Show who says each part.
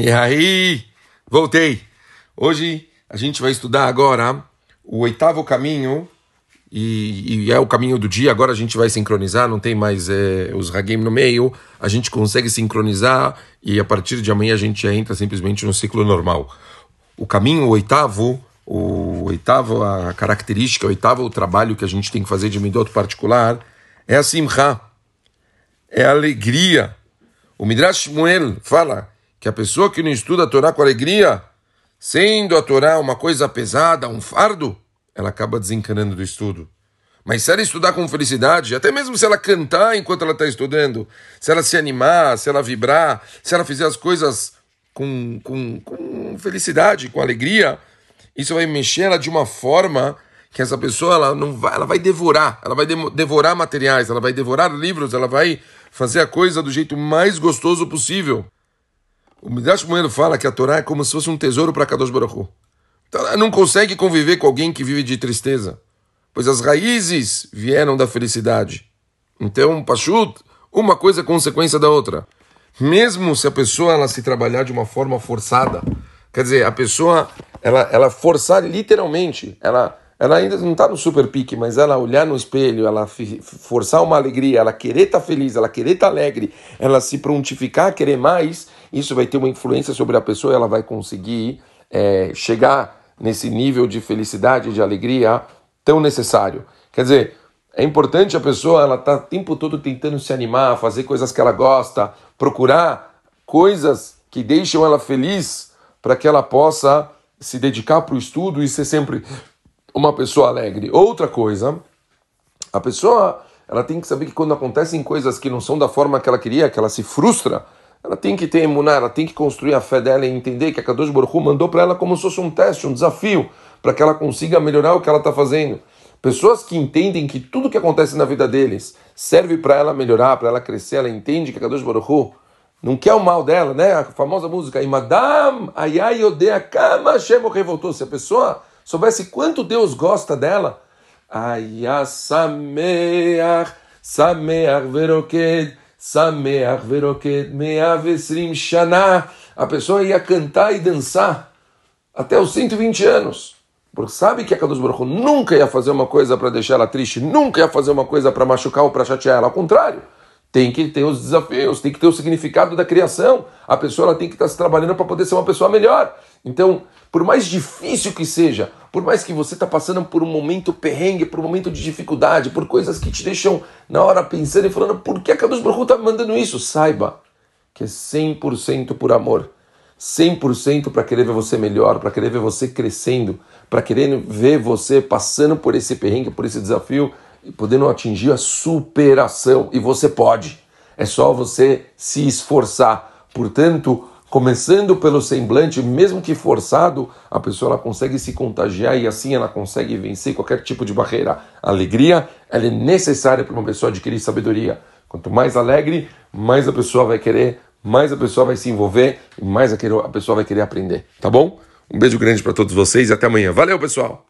Speaker 1: E aí, voltei. Hoje a gente vai estudar agora o oitavo caminho, e, e, é o caminho do dia. Agora a gente vai sincronizar, não tem mais é, os Hagim no meio, a gente consegue sincronizar e a partir de amanhã a gente entra simplesmente no ciclo normal. O caminho, o oitavo, o oitavo, a característica, o oitavo o trabalho que a gente tem que fazer de Midot particular é a Simcha, é a alegria. O Midrash Shmuel fala que a pessoa que não estuda a Torá com alegria, sendo a Torá uma coisa pesada, um fardo, ela acaba desencanando do estudo. Mas se ela estudar com felicidade, até mesmo se ela cantar enquanto ela está estudando, se ela se animar, se ela vibrar, se ela fizer as coisas com, com, com felicidade, com alegria, isso vai mexer ela de uma forma que essa pessoa ela não vai, ela vai devorar, ela vai devorar materiais, ela vai devorar livros, ela vai fazer a coisa do jeito mais gostoso possível. O Midrash Moedo fala que a Torá é como se fosse um tesouro para Kadosh Baruch Hu. Então ela não consegue conviver com alguém que vive de tristeza, pois as raízes vieram da felicidade. Então, Pachut, uma coisa é consequência da outra. Mesmo se a pessoa ela se trabalhar de uma forma forçada, quer dizer, a pessoa ela, ela forçar literalmente, ela ela ainda não está no super pique, mas ela olhar no espelho, ela forçar uma alegria, ela querer estar tá feliz, ela querer estar tá alegre, ela se prontificar a querer mais, isso vai ter uma influência sobre a pessoa, ela vai conseguir é, chegar nesse nível de felicidade, de alegria tão necessário. Quer dizer, é importante a pessoa, ela está o tempo todo tentando se animar, fazer coisas que ela gosta, procurar coisas que deixam ela feliz para que ela possa se dedicar para o estudo e ser sempre uma pessoa alegre. Outra coisa, a pessoa ela tem que saber que quando acontecem coisas que não são da forma que ela queria, que ela se frustra, ela tem que ter emunar, ela tem que construir a fé dela e entender que a Kadosh Baruch mandou para ela como se fosse um teste, um desafio, para que ela consiga melhorar o que ela está fazendo. Pessoas que entendem que tudo que acontece na vida deles serve para ela melhorar, para ela crescer, ela entende que a Kadosh Baruch Hu não quer o mal dela, né? A famosa música Imadam Ayai Odea Kama Shemo revoltou. Se a pessoa soubesse quanto Deus gosta dela, Aya Sameach, Sameach Veroked, Sameach Veroked, Meavesrim Shana. A pessoa ia cantar e dançar até os 120 anos. Porque sabe que a Kadosh Baruch nunca ia fazer uma coisa para deixar ela triste, nunca ia fazer uma coisa para machucar ou para chatear ela. Ao contrário, tem que ter os desafios, tem que ter o significado da criação. A pessoa ela tem que estar se trabalhando para poder ser uma pessoa melhor. Então, por mais difícil que seja, por mais que você está passando por um momento perrengue, por um momento de dificuldade, por coisas que te deixam na hora pensando e falando por que a Kadosh Baruch está me mandando isso, saiba que é 100% por amor. 100% para querer ver você melhor, para querer ver você crescendo, para querer ver você passando por esse perrengue, por esse desafio e podendo atingir a superação. E você pode. É só você se esforçar. Portanto, começando pelo semblante, mesmo que forçado, a pessoa ela consegue se contagiar e assim ela consegue vencer qualquer tipo de barreira. A alegria ela é necessária para uma pessoa adquirir sabedoria. Quanto mais alegre, mais a pessoa vai querer, mais a pessoa vai se envolver e mais a pessoa vai querer aprender. Tá bom? Um beijo grande para todos vocês e até amanhã. Valeu, pessoal!